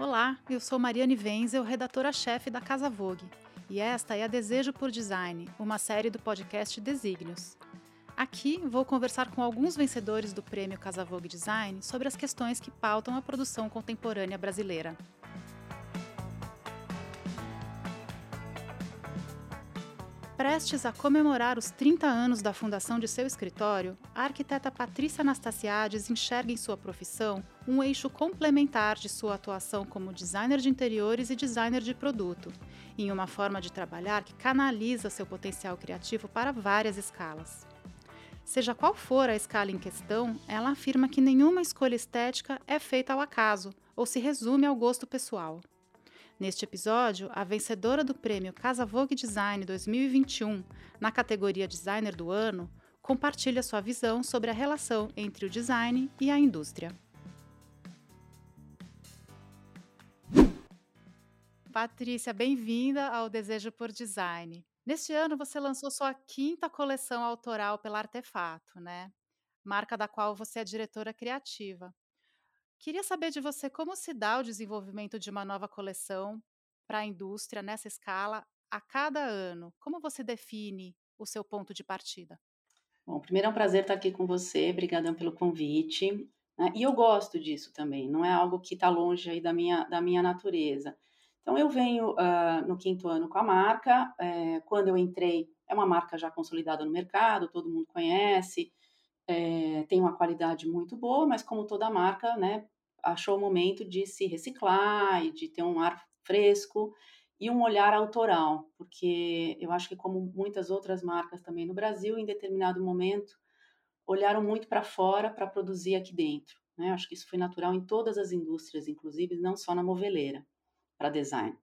Olá, eu sou Mariane Wenzel, redatora-chefe da Casa Vogue, e esta é a Desejo por Design, uma série do podcast Desígnios. Aqui vou conversar com alguns vencedores do prêmio Casa Vogue Design sobre as questões que pautam a produção contemporânea brasileira. Prestes a comemorar os 30 anos da fundação de seu escritório, a arquiteta Patrícia Anastasiades enxerga em sua profissão um eixo complementar de sua atuação como designer de interiores e designer de produto, em uma forma de trabalhar que canaliza seu potencial criativo para várias escalas. Seja qual for a escala em questão, ela afirma que nenhuma escolha estética é feita ao acaso ou se resume ao gosto pessoal. Neste episódio, a vencedora do prêmio Casa Vogue Design 2021, na categoria Designer do Ano, compartilha sua visão sobre a relação entre o design e a indústria. Patrícia, bem-vinda ao Desejo por Design. Neste ano, você lançou sua quinta coleção autoral pela Artefato, né? Marca da qual você é diretora criativa. Queria saber de você como se dá o desenvolvimento de uma nova coleção para a indústria nessa escala a cada ano. Como você define o seu ponto de partida? Bom, primeiro é um prazer estar aqui com você, obrigadão pelo convite. Né? E eu gosto disso também, não é algo que está longe aí da minha, da minha natureza. Então, eu venho uh, no quinto ano com a marca. É, quando eu entrei, é uma marca já consolidada no mercado, todo mundo conhece, é, tem uma qualidade muito boa, mas como toda marca, né, achou o momento de se reciclar e de ter um ar fresco e um olhar autoral, porque eu acho que como muitas outras marcas também no Brasil, em determinado momento olharam muito para fora para produzir aqui dentro. Né? Acho que isso foi natural em todas as indústrias, inclusive não só na moveleira para design.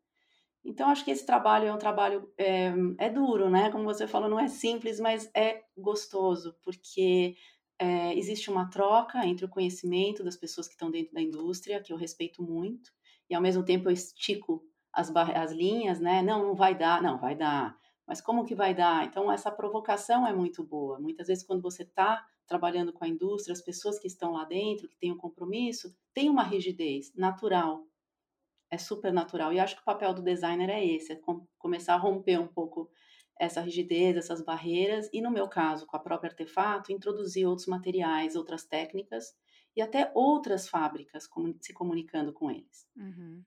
Então, acho que esse trabalho é um trabalho é, é, duro, né? Como você falou, não é simples, mas é gostoso, porque é, existe uma troca entre o conhecimento das pessoas que estão dentro da indústria, que eu respeito muito, e ao mesmo tempo eu estico as, as linhas, né? Não, não vai dar, não, vai dar. Mas como que vai dar? Então, essa provocação é muito boa. Muitas vezes, quando você está trabalhando com a indústria, as pessoas que estão lá dentro, que têm um compromisso, têm uma rigidez natural. É super natural. E acho que o papel do designer é esse, é começar a romper um pouco essa rigidez, essas barreiras, e no meu caso, com a própria artefato, introduzir outros materiais, outras técnicas e até outras fábricas se comunicando com eles. Uhum.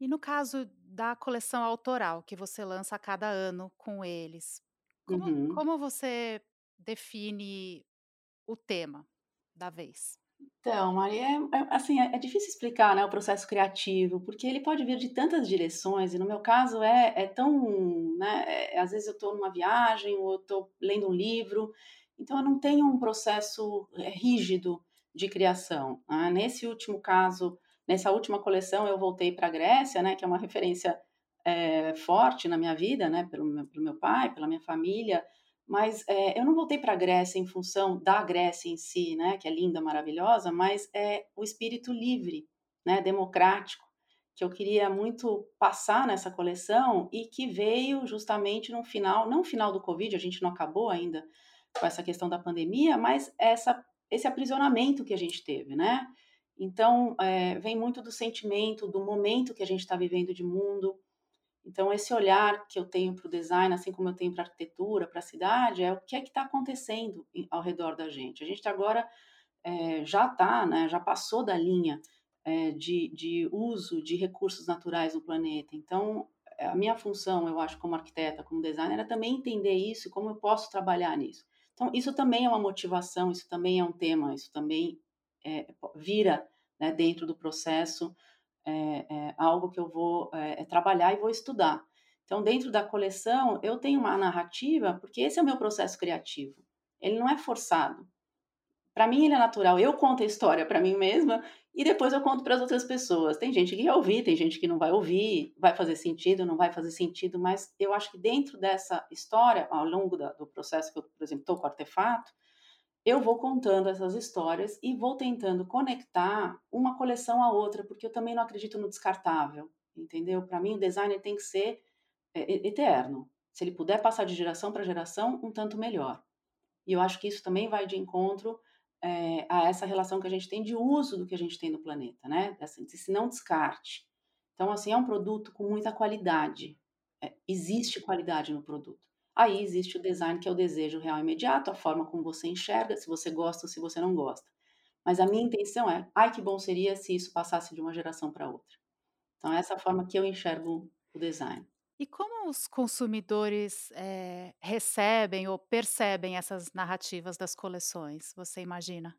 E no caso da coleção autoral que você lança a cada ano com eles, como, uhum. como você define o tema da vez? Então, Maria, é, é, assim, é, é, difícil explicar, né, o processo criativo, porque ele pode vir de tantas direções, e no meu caso é, é tão, né, é, às vezes eu estou numa viagem, ou estou lendo um livro, então eu não tenho um processo é, rígido de criação. Né? Nesse último caso, nessa última coleção, eu voltei para a Grécia, né, que é uma referência forte na minha vida, né, pelo meu, pelo meu pai, pela minha família, mas é, eu não voltei para a Grécia em função da Grécia em si, né, que é linda, maravilhosa, mas é o espírito livre, né, democrático, que eu queria muito passar nessa coleção e que veio justamente no final, não final do Covid, a gente não acabou ainda com essa questão da pandemia, mas essa, esse aprisionamento que a gente teve, né? Então, é, vem muito do sentimento, do momento que a gente está vivendo de mundo, então, esse olhar que eu tenho para o design, assim como eu tenho para a arquitetura, para a cidade, é o que é que está acontecendo ao redor da gente. A gente agora é, já está, né, já passou da linha é, de, de uso de recursos naturais no planeta. Então, a minha função, eu acho, como arquiteta, como designer, é também entender isso, como eu posso trabalhar nisso. Então, isso também é uma motivação, isso também é um tema, isso também é, vira né, dentro do processo é, é algo que eu vou é, é, trabalhar e vou estudar. Então, dentro da coleção, eu tenho uma narrativa, porque esse é o meu processo criativo. Ele não é forçado. Para mim, ele é natural. Eu conto a história para mim mesma e depois eu conto para as outras pessoas. Tem gente que vai ouvir, tem gente que não vai ouvir, vai fazer sentido, não vai fazer sentido, mas eu acho que dentro dessa história, ao longo da, do processo que eu, por exemplo, estou com o artefato, eu vou contando essas histórias e vou tentando conectar uma coleção à outra, porque eu também não acredito no descartável, entendeu? Para mim, o designer tem que ser é, eterno. Se ele puder passar de geração para geração, um tanto melhor. E eu acho que isso também vai de encontro é, a essa relação que a gente tem de uso do que a gente tem no planeta, né? Assim, se não descarte. Então, assim, é um produto com muita qualidade. É, existe qualidade no produto. Aí existe o design, que é o desejo real imediato, a forma como você enxerga, se você gosta ou se você não gosta. Mas a minha intenção é, ai que bom seria se isso passasse de uma geração para outra. Então, é essa forma que eu enxergo o design. E como os consumidores, eh, recebem ou percebem essas narrativas das coleções, você imagina?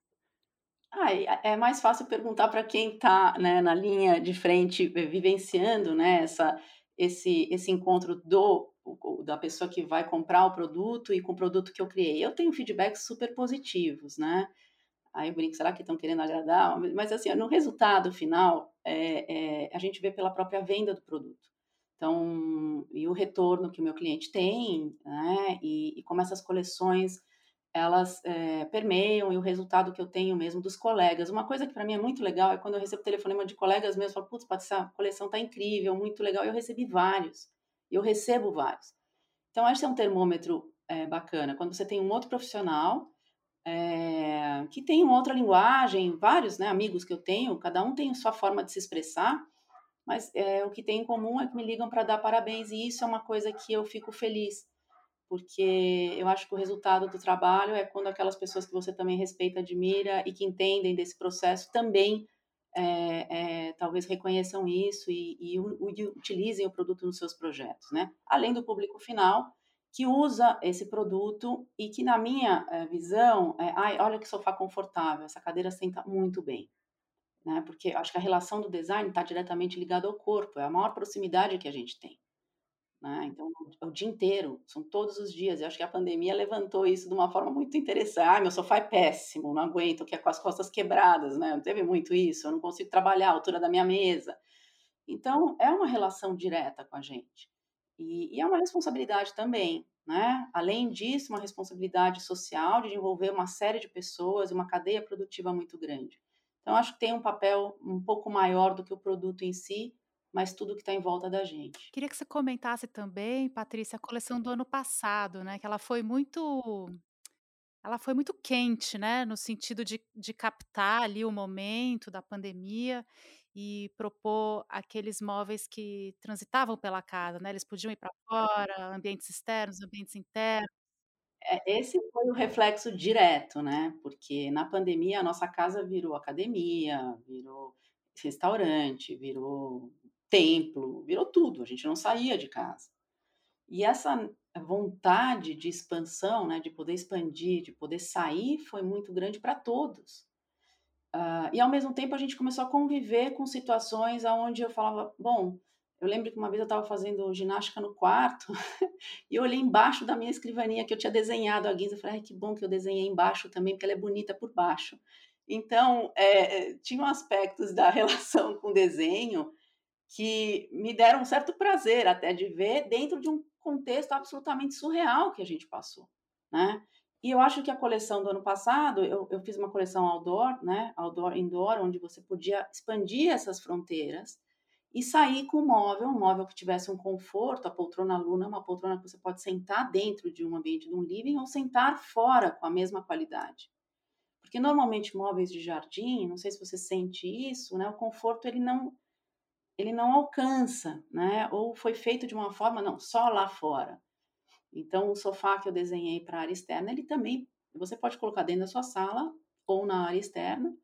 Ah, é é mais fácil perguntar para quem está, né, na linha de frente, vi vivenciando, né, essa esse esse encontro do da pessoa que vai comprar o produto e com o produto que eu criei. Eu tenho feedbacks super positivos, né. Aí eu brinco: "Será que estão querendo agradar?" Mas, assim, no resultado final, eh eh, a gente vê pela própria venda do produto. Então, e o retorno que o meu cliente tem, né, e e como essas coleções elas, eh, permeiam e o resultado que eu tenho mesmo dos colegas. Uma coisa que para mim é muito legal é quando eu recebo telefonema de colegas meus, falam: "Putz, Paty, essa coleção está incrível, muito legal", eu recebi vários, eu recebo vários. Então acho que é um termômetro, eh, bacana, quando você tem um outro profissional, eh, que tem uma outra linguagem, vários, né, amigos que eu tenho, cada um tem sua forma de se expressar, mas, eh, o que tem em comum é que me ligam para dar parabéns e isso é uma coisa que eu fico feliz porque eu acho que o resultado do trabalho é quando aquelas pessoas que você também respeita, admira e que entendem desse processo também é, é, talvez reconheçam isso e, e, e, utilizem o produto nos seus projetos, né? Além do público final que usa esse produto e que na minha é, visão, é, ai, olha que sofá confortável, essa cadeira senta muito bem, né? Porque acho que a relação do design está diretamente ligada ao corpo, é a maior proximidade que a gente tem. Né? Então, é o dia inteiro, são todos os dias. Eu acho que a pandemia levantou isso de uma forma muito interessante. Ah, meu sofá é péssimo, não aguento, que é com as costas quebradas, né? Não teve muito isso, eu não consigo trabalhar a altura da minha mesa. Então, é uma relação direta com a gente. E, e é uma responsabilidade também, né? Além disso, uma responsabilidade social de envolver uma série de pessoas e uma cadeia produtiva muito grande. Então, acho que tem um papel um pouco maior do que o produto em si, mas tudo que está em volta da gente. Queria que você comentasse também, Patrícia, a coleção do ano passado, né, que ela foi muito ela foi muito quente, né, no sentido de de captar ali o momento da pandemia e propor aqueles móveis que transitavam pela casa, né, eles podiam ir para fora, ambientes externos, ambientes internos. É, esse foi o reflexo direto, né, porque na pandemia a nossa casa virou academia, virou restaurante, virou templo, virou tudo, a gente não saía de casa. E essa vontade de expansão, né, de poder expandir, de poder sair, foi muito grande para todos. Uh, e ao mesmo tempo a gente começou a conviver com situações onde eu falava, bom, eu lembro que uma vez eu estava fazendo ginástica no quarto e eu olhei embaixo da minha escrivaninha que eu tinha desenhado a guisa, eu falei, ai, que bom que eu desenhei embaixo também, porque ela é bonita por baixo. Então, é, tinham aspectos da relação com desenho que me deram um certo prazer até de ver dentro de um contexto absolutamente surreal que a gente passou, né? E eu acho que a coleção do ano passado, eu, eu fiz uma coleção outdoor, né? Outdoor, indoor, onde você podia expandir essas fronteiras e sair com um móvel, um móvel que tivesse um conforto, a poltrona Luna é uma poltrona que você pode sentar dentro de um ambiente de um living ou sentar fora com a mesma qualidade. Porque normalmente móveis de jardim, não sei se você sente isso, né? O conforto ele não ele não alcança, né? Ou foi feito de uma forma, não, só lá fora. Então, o sofá que eu desenhei para a área externa, ele também, você pode colocar dentro da sua sala ou na área externa,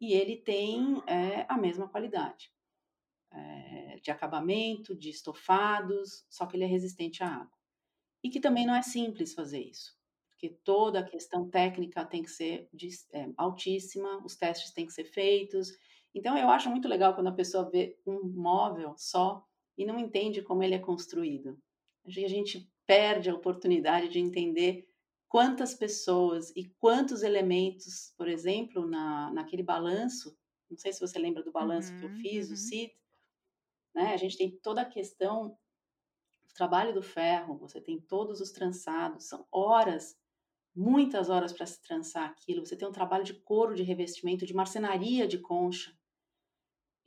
e ele tem é, a mesma qualidade é, de acabamento, de estofados, só que ele é resistente à água. E que também não é simples fazer isso, porque toda a questão técnica tem que ser de, é, altíssima, os testes têm que ser feitos, então eu acho muito legal quando a pessoa vê um móvel só e não entende como ele é construído. A gente perde a oportunidade de entender quantas pessoas e quantos elementos, por exemplo, na, naquele balanço, não sei se você lembra do balanço uhum, que eu uhum, fiz, uhum. o CID, né? A gente tem toda a questão do trabalho do ferro, você tem todos os trançados, são horas muitas horas para se trançar aquilo. Você tem um trabalho de couro de revestimento, de marcenaria de concha.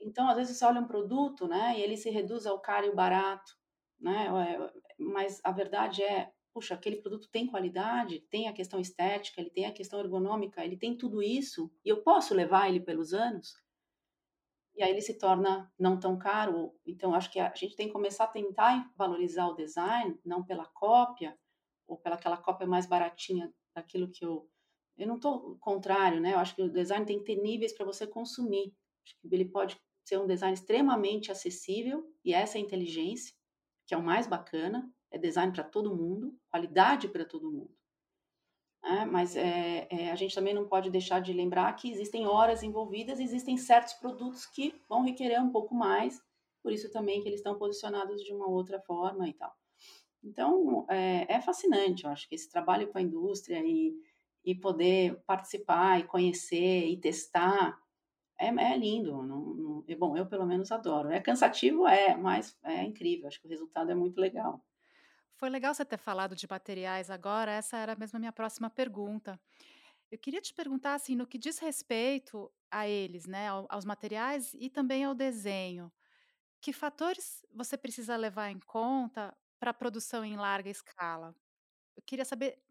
Então, às vezes você olha um produto, né, e ele se reduz ao caro e barato, né, mas a verdade é, puxa, aquele produto tem qualidade, tem a questão estética, ele tem a questão ergonômica, ele tem tudo isso, e eu posso levar ele pelos anos? E aí ele se torna não tão caro. Então, acho que a gente tem que começar a tentar valorizar o design, não pela cópia, ou pela aquela cópia mais baratinha daquilo que eu. Eu não estou contrário, né? Eu acho que o design tem que ter níveis para você consumir. Acho que ele pode ser um design extremamente acessível, e essa é a inteligência, que é o mais bacana, é design para todo mundo, qualidade para todo mundo. É, mas é, é, a gente também não pode deixar de lembrar que existem horas envolvidas, existem certos produtos que vão requerer um pouco mais, por isso também que eles estão posicionados de uma outra forma e tal. Então, é, é fascinante, eu acho que esse trabalho com a indústria e, e poder participar e conhecer e testar é, é lindo. Não, não, bom, eu pelo menos adoro. É cansativo, é, mas é incrível. Acho que o resultado é muito legal. Foi legal você ter falado de materiais agora, essa era mesmo a minha próxima pergunta. Eu queria te perguntar, assim, no que diz respeito a eles, né, aos materiais e também ao desenho, que fatores você precisa levar em conta para a produção em larga escala? Eu queria saber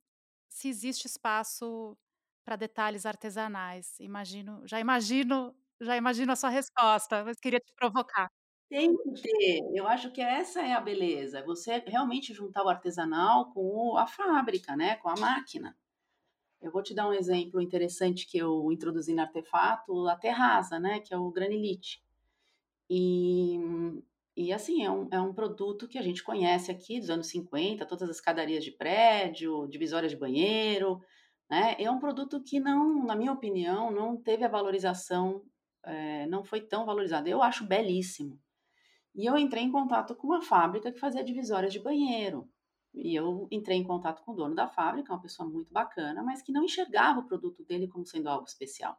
se existe espaço para detalhes artesanais. Imagino, já imagino, já imagino a sua resposta, mas queria te provocar. Tem que ter, eu acho que essa é a beleza, você realmente juntar o artesanal com a fábrica, né, com a máquina. Eu vou te dar um exemplo interessante que eu introduzi no artefato, a terraza, né, que é o granilite. E, e assim, é um, é um produto que a gente conhece aqui dos anos 50, todas as escadarias de prédio, divisórias de banheiro, né? É um produto que não, na minha opinião, não teve a valorização, é, não foi tão valorizado. Eu acho belíssimo. E eu entrei em contato com uma fábrica que fazia divisórias de banheiro. E eu entrei em contato com o dono da fábrica, uma pessoa muito bacana, mas que não enxergava o produto dele como sendo algo especial.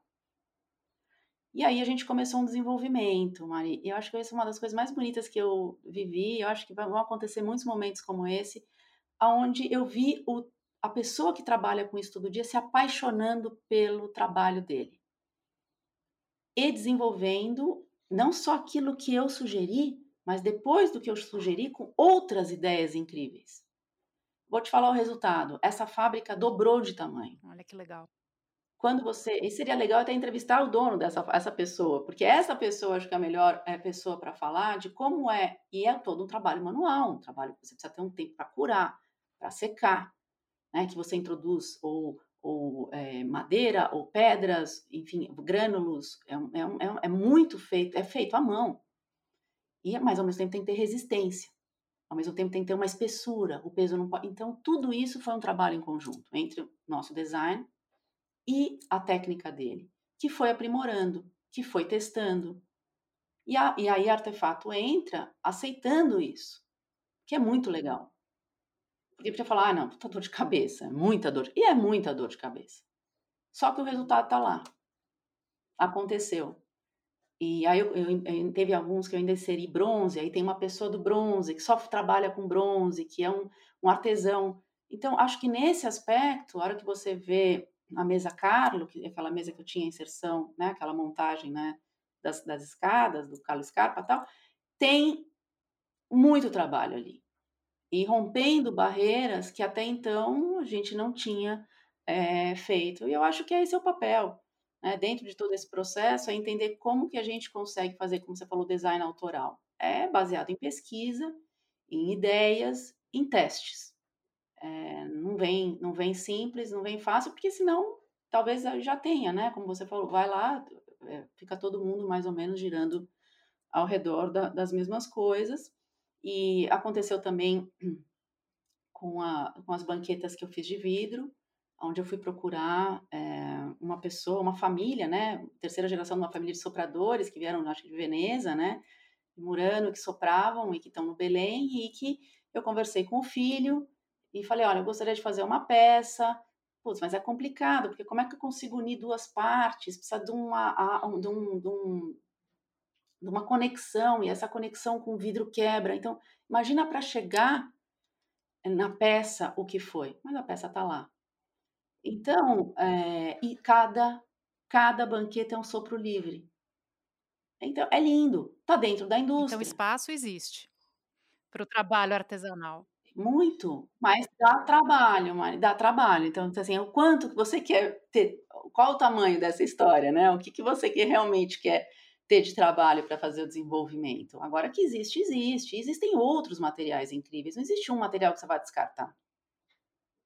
E aí a gente começou um desenvolvimento, Mari. Eu acho que essa é uma das coisas mais bonitas que eu vivi. Eu acho que vão acontecer muitos momentos como esse, aonde eu vi o, a pessoa que trabalha com isso todo dia se apaixonando pelo trabalho dele e desenvolvendo não só aquilo que eu sugeri, mas depois do que eu sugeri, com outras ideias incríveis. Vou te falar o resultado. Essa fábrica dobrou de tamanho. Olha que legal. Quando você. E seria legal até entrevistar o dono dessa essa pessoa, porque essa pessoa acho que é a melhor é, pessoa para falar de como é. E é todo um trabalho manual, um trabalho que você precisa ter um tempo para curar, para secar, né? Que você introduz ou, ou é, madeira ou pedras, enfim, grânulos. É, é, é, é muito feito, é feito à mão. E, mas ao mesmo tempo tem que ter resistência. Ao mesmo tempo tem que ter uma espessura, o peso não pode. Então, tudo isso foi um trabalho em conjunto entre o nosso design e a técnica dele, que foi aprimorando, que foi testando. E, a, e aí, artefato entra aceitando isso, que é muito legal. Porque podia falar, ah, não, puta dor de cabeça, é muita dor. E é muita dor de cabeça. Só que o resultado está lá. Aconteceu. E aí eu, eu, eu, teve alguns que eu ainda inseri bronze, aí tem uma pessoa do bronze que só trabalha com bronze, que é um, um artesão. Então, acho que nesse aspecto, a hora que você vê a mesa Carlo, que é aquela mesa que eu tinha inserção, né, aquela montagem né, das, das escadas, do Carlos Scarpa e tal, tem muito trabalho ali. E rompendo barreiras que até então a gente não tinha é, feito. E eu acho que esse é o papel né, dentro de todo esse processo, é entender como que a gente consegue fazer, como você falou, design autoral. É baseado em pesquisa, em ideias, em testes. É, não, vem, não vem simples, não vem fácil, porque senão talvez já tenha, né? Como você falou, vai lá, é, fica todo mundo mais ou menos girando ao redor da, das mesmas coisas. E aconteceu também com, a, com as banquetas que eu fiz de vidro, onde eu fui procurar é, uma pessoa, uma família, né, terceira geração de uma família de sopradores que vieram, acho que de Veneza, né, Murano, que sopravam e que estão no Belém, e que eu conversei com o filho e falei, olha, eu gostaria de fazer uma peça, putz, mas é complicado, porque como é que eu consigo unir duas partes? Precisa de uma, de, um, de, um, de uma conexão, e essa conexão com o vidro quebra. Então, imagina para chegar na peça o que foi, mas a peça está lá. Então, é, e cada, cada banqueta é um sopro livre. Então, é lindo, está dentro da Então, indústria. espaço existe para o trabalho artesanal. Muito, mas dá trabalho, mas dá trabalho. Então, assim, o quanto que você quer ter qual o tamanho dessa história, né, o que que você quer realmente quer ter de trabalho para fazer o desenvolvimento. Agora que existe, existe. Existem outros materiais incríveis, não existe um material que você vai descartar.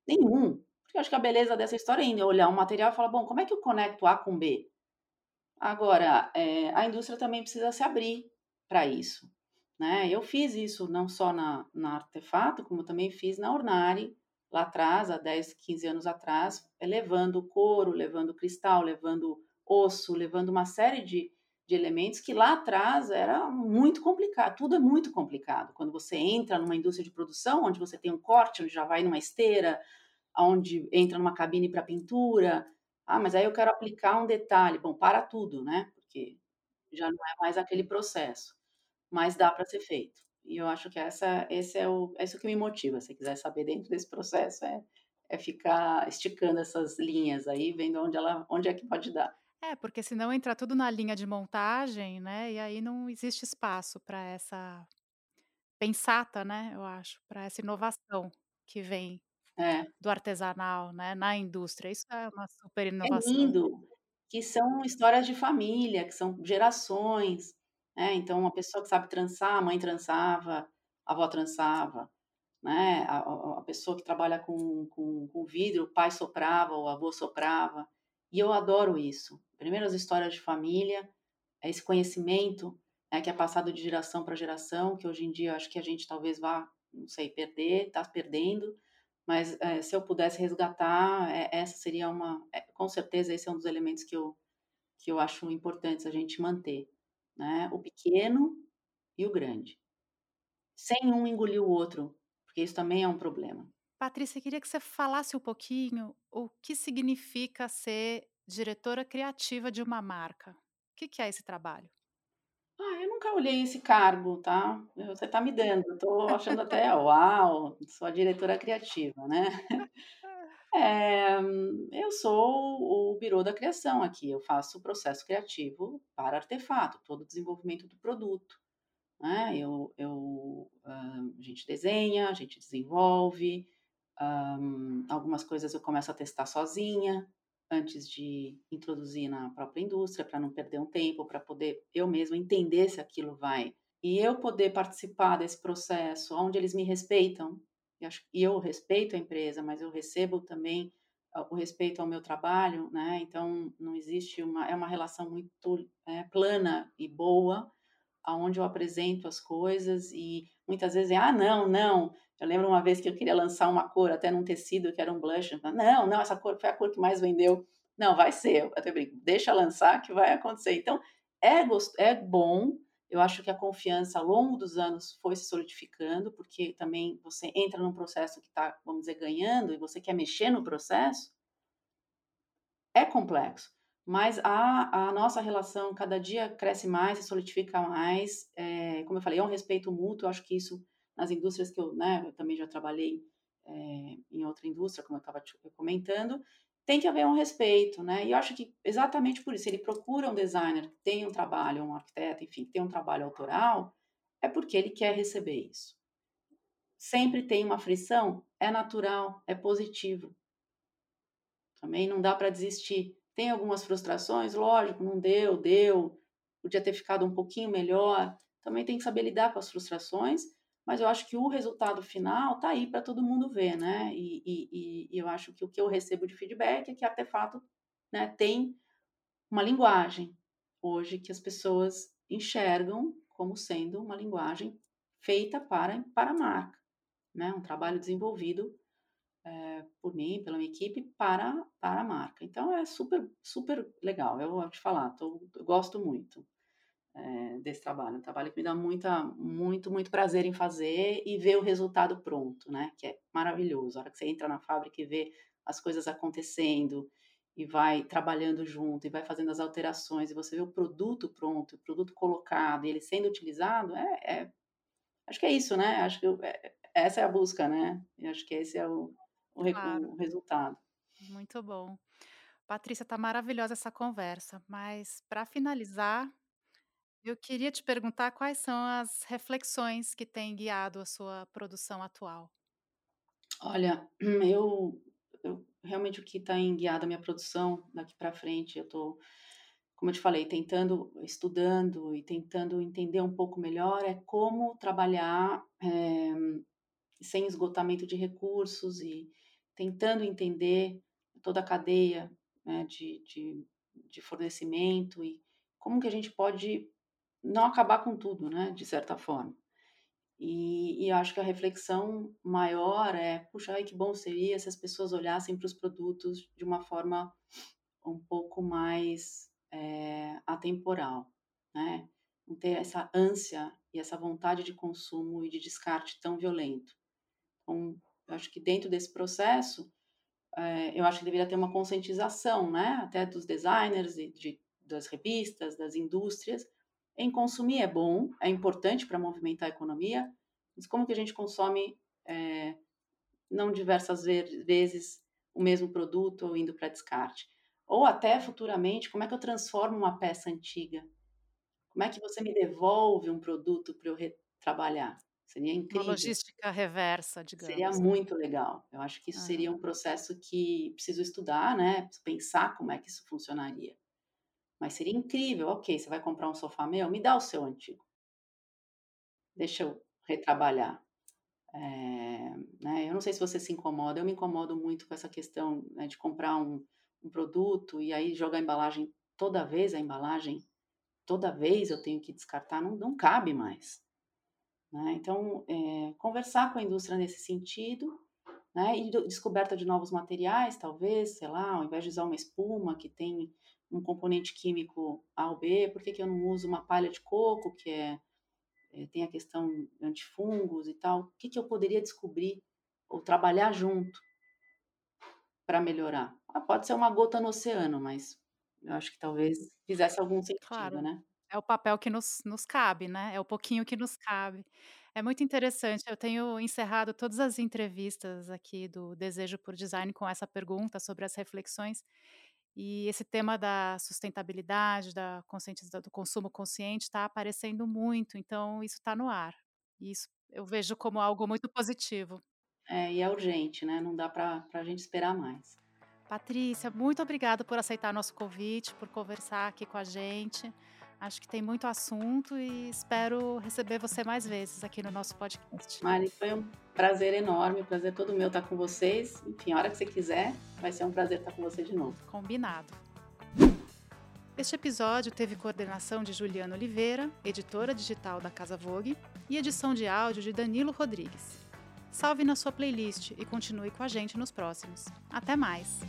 Nenhum. Porque eu acho que a beleza dessa história ainda é olhar um material e falar: "Bom, como é que eu conecto A com B?". Agora, eh, a indústria também precisa se abrir para isso, né. Eu fiz isso não só na na Artefato, como também fiz na Ornari, lá atrás, há 10, 15 anos atrás, levando couro, levando cristal, levando osso, levando uma série de de elementos que lá atrás era muito complicado, tudo é muito complicado. Quando você entra numa indústria de produção, onde você tem um corte, onde já vai numa esteira, onde entra numa cabine para pintura. Ah, mas aí eu quero aplicar um detalhe. Bom, para tudo, né, porque já não é mais aquele processo, mas dá para ser feito. E eu acho que essa esse é o é isso que me motiva, se quiser saber dentro desse processo, é é ficar esticando essas linhas aí, vendo onde ela onde é que pode dar. É, porque senão entra tudo na linha de montagem, né, e aí não existe espaço para essa pensata, né, eu acho, para essa inovação que vem É. do artesanal, né, na indústria. Isso é uma super É inovação. lindo, que são histórias de família, que são gerações, né, então uma pessoa que sabe trançar, a mãe trançava, a avó trançava, né, a a a pessoa que trabalha com com com vidro, o pai soprava, o avô soprava, e eu adoro isso. Primeiro as histórias de família, esse conhecimento, né, que é passado de geração para geração, que hoje em dia acho que a gente talvez vá, não sei, perder, está perdendo, mas, eh, se eu pudesse resgatar, eh, essa seria uma eh, com certeza esse é um dos elementos que eu que eu acho importantes a gente manter, né, o pequeno e o grande. Sem um engolir o outro, porque isso também é um problema. Patrícia, queria que você falasse um pouquinho o que significa ser diretora criativa de uma marca. O que que é esse trabalho? Ah, eu nunca olhei esse cargo, tá. Você está me dando, eu estou achando até: "Uau, sou a diretora criativa", né. Eh, eu sou o birô da criação aqui, eu faço o processo criativo para Artefato, todo o desenvolvimento do produto, né. Eu eu, hã, a gente desenha, a gente desenvolve, hã, algumas coisas eu começo a testar sozinha, antes de introduzir na própria indústria, para não perder um tempo, para poder eu mesma entender se aquilo vai e eu poder participar desse processo onde eles me respeitam, e eu respeito a empresa, mas eu recebo também o respeito ao meu trabalho, né, então não existe uma é uma relação muito, eh, plana e boa, aonde eu apresento as coisas e muitas vezes é: "Ah, não, não". Eu lembro uma vez que eu queria lançar uma cor até num tecido que era um blush, "Não, não, essa cor foi a cor que mais vendeu". "Não, vai ser", eu até brinco, "Deixa lançar que vai acontecer". Então, é é bom, eu acho que a confiança ao longo dos anos foi se solidificando, porque também você entra num processo que está, vamos dizer, ganhando e você quer mexer no processo é complexo, mas a a nossa relação cada dia cresce mais e solidifica mais, eh, como eu falei, é um respeito mútuo, acho que isso nas indústrias que eu, né, eu também já trabalhei, eh, em outra indústria, como eu estava comentando, tem que haver um respeito, né, e eu acho que exatamente por isso, ele procura um designer que tenha um trabalho, um arquiteto, enfim, que tenha um trabalho autoral, é porque ele quer receber isso. Sempre tem uma frição? É natural, é positivo. Também não dá para desistir. Tem algumas frustrações? Lógico, não deu, deu, podia ter ficado um pouquinho melhor. Também tem que saber lidar com as frustrações, mas eu acho que o resultado final está aí para todo mundo ver, né, e e e eu acho que o que eu recebo de feedback é que Artefato, né, tem uma linguagem, hoje, que as pessoas enxergam como sendo uma linguagem feita para para a marca, né, um trabalho desenvolvido, eh, por mim, pela minha equipe, para para a marca. Então é super super legal, eu vou te falar, estou eu gosto muito, eh, desse trabalho, um trabalho que me dá muita muito, muito prazer em fazer e ver o resultado pronto, né, que é maravilhoso. A hora que você entra na fábrica e vê as coisas acontecendo, e vai trabalhando junto, e vai fazendo as alterações, e você vê o produto pronto, o produto colocado e ele sendo utilizado, é é acho que é isso, né, acho que eu eh, essa é a busca, né, eu acho que esse é o o Claro. o resultado. Muito bom. Patrícia, está maravilhosa essa conversa, mas para finalizar, eu queria te perguntar quais são as reflexões que têm guiado a sua produção atual? Olha, eu, eu realmente o que está guiado a minha produção daqui para frente, eu estou, como eu te falei, tentando, estudando e tentando entender um pouco melhor é como trabalhar é, sem esgotamento de recursos e tentando entender toda a cadeia né, de, de, de fornecimento e como que a gente pode não acabar com tudo, né, de certa forma. E, e acho que a reflexão maior é, puxa, ai, que bom seria se as pessoas olhassem para os produtos de uma forma um pouco mais é, atemporal, né? Não ter essa ânsia e essa vontade de consumo e de descarte tão violento. Então, eu acho que dentro desse processo, é, eu acho que deveria ter uma conscientização, né? Até dos designers de, das revistas, das indústrias, em consumir é bom, é importante para movimentar a economia, mas como que a gente consome é, não diversas vezes o mesmo produto ou indo para descarte? Ou até futuramente, como é que eu transformo uma peça antiga? Como é que você me devolve um produto para eu retrabalhar? Seria incrível. Uma logística reversa, Seria digamos. Né? muito legal. Eu acho que isso uhum. seria um processo que preciso estudar, né? Pensar como é que isso funcionaria. Mas seria incrível, ok, você vai comprar um sofá meu, me dá o seu antigo. Deixa eu retrabalhar. É, né, eu não sei se você se incomoda, eu me incomodo muito com essa questão né, de comprar um, um, produto e aí jogar a embalagem toda vez, a embalagem toda vez eu tenho que descartar, não, não cabe mais. Né? Então, é, conversar com a indústria nesse sentido, né, e descoberta de novos materiais, talvez, sei lá, ao invés de usar uma espuma que tem um componente químico A ou B, por que, que eu não uso uma palha de coco, que é, é tem a questão antifungos e tal? O que, que eu poderia descobrir ou trabalhar junto para melhorar? Ah, pode ser uma gota no oceano, mas eu acho que talvez fizesse algum sentido, claro. né? É o papel que nos, nos cabe, né? É o pouquinho que nos cabe. É muito interessante. Eu tenho encerrado todas as entrevistas aqui do Desejo por Design com essa pergunta sobre as reflexões. E esse tema da sustentabilidade, da conscientização do consumo consciente está aparecendo muito, então isso está no ar. E isso eu vejo como algo muito positivo. É, e é urgente, né? Não dá para a gente esperar mais. Patrícia, muito obrigada por aceitar nosso convite, por conversar aqui com a gente. Acho que tem muito assunto e espero receber você mais vezes aqui no nosso podcast. Mari, foi um prazer enorme, prazer todo meu estar com vocês. Enfim, a hora que você quiser, vai ser um prazer estar com você de novo. Combinado. Este episódio teve coordenação de Juliana Oliveira, editora digital da Casa Vogue, e edição de áudio de Danilo Rodrigues. Salve na sua playlist e continue com a gente nos próximos. Até mais!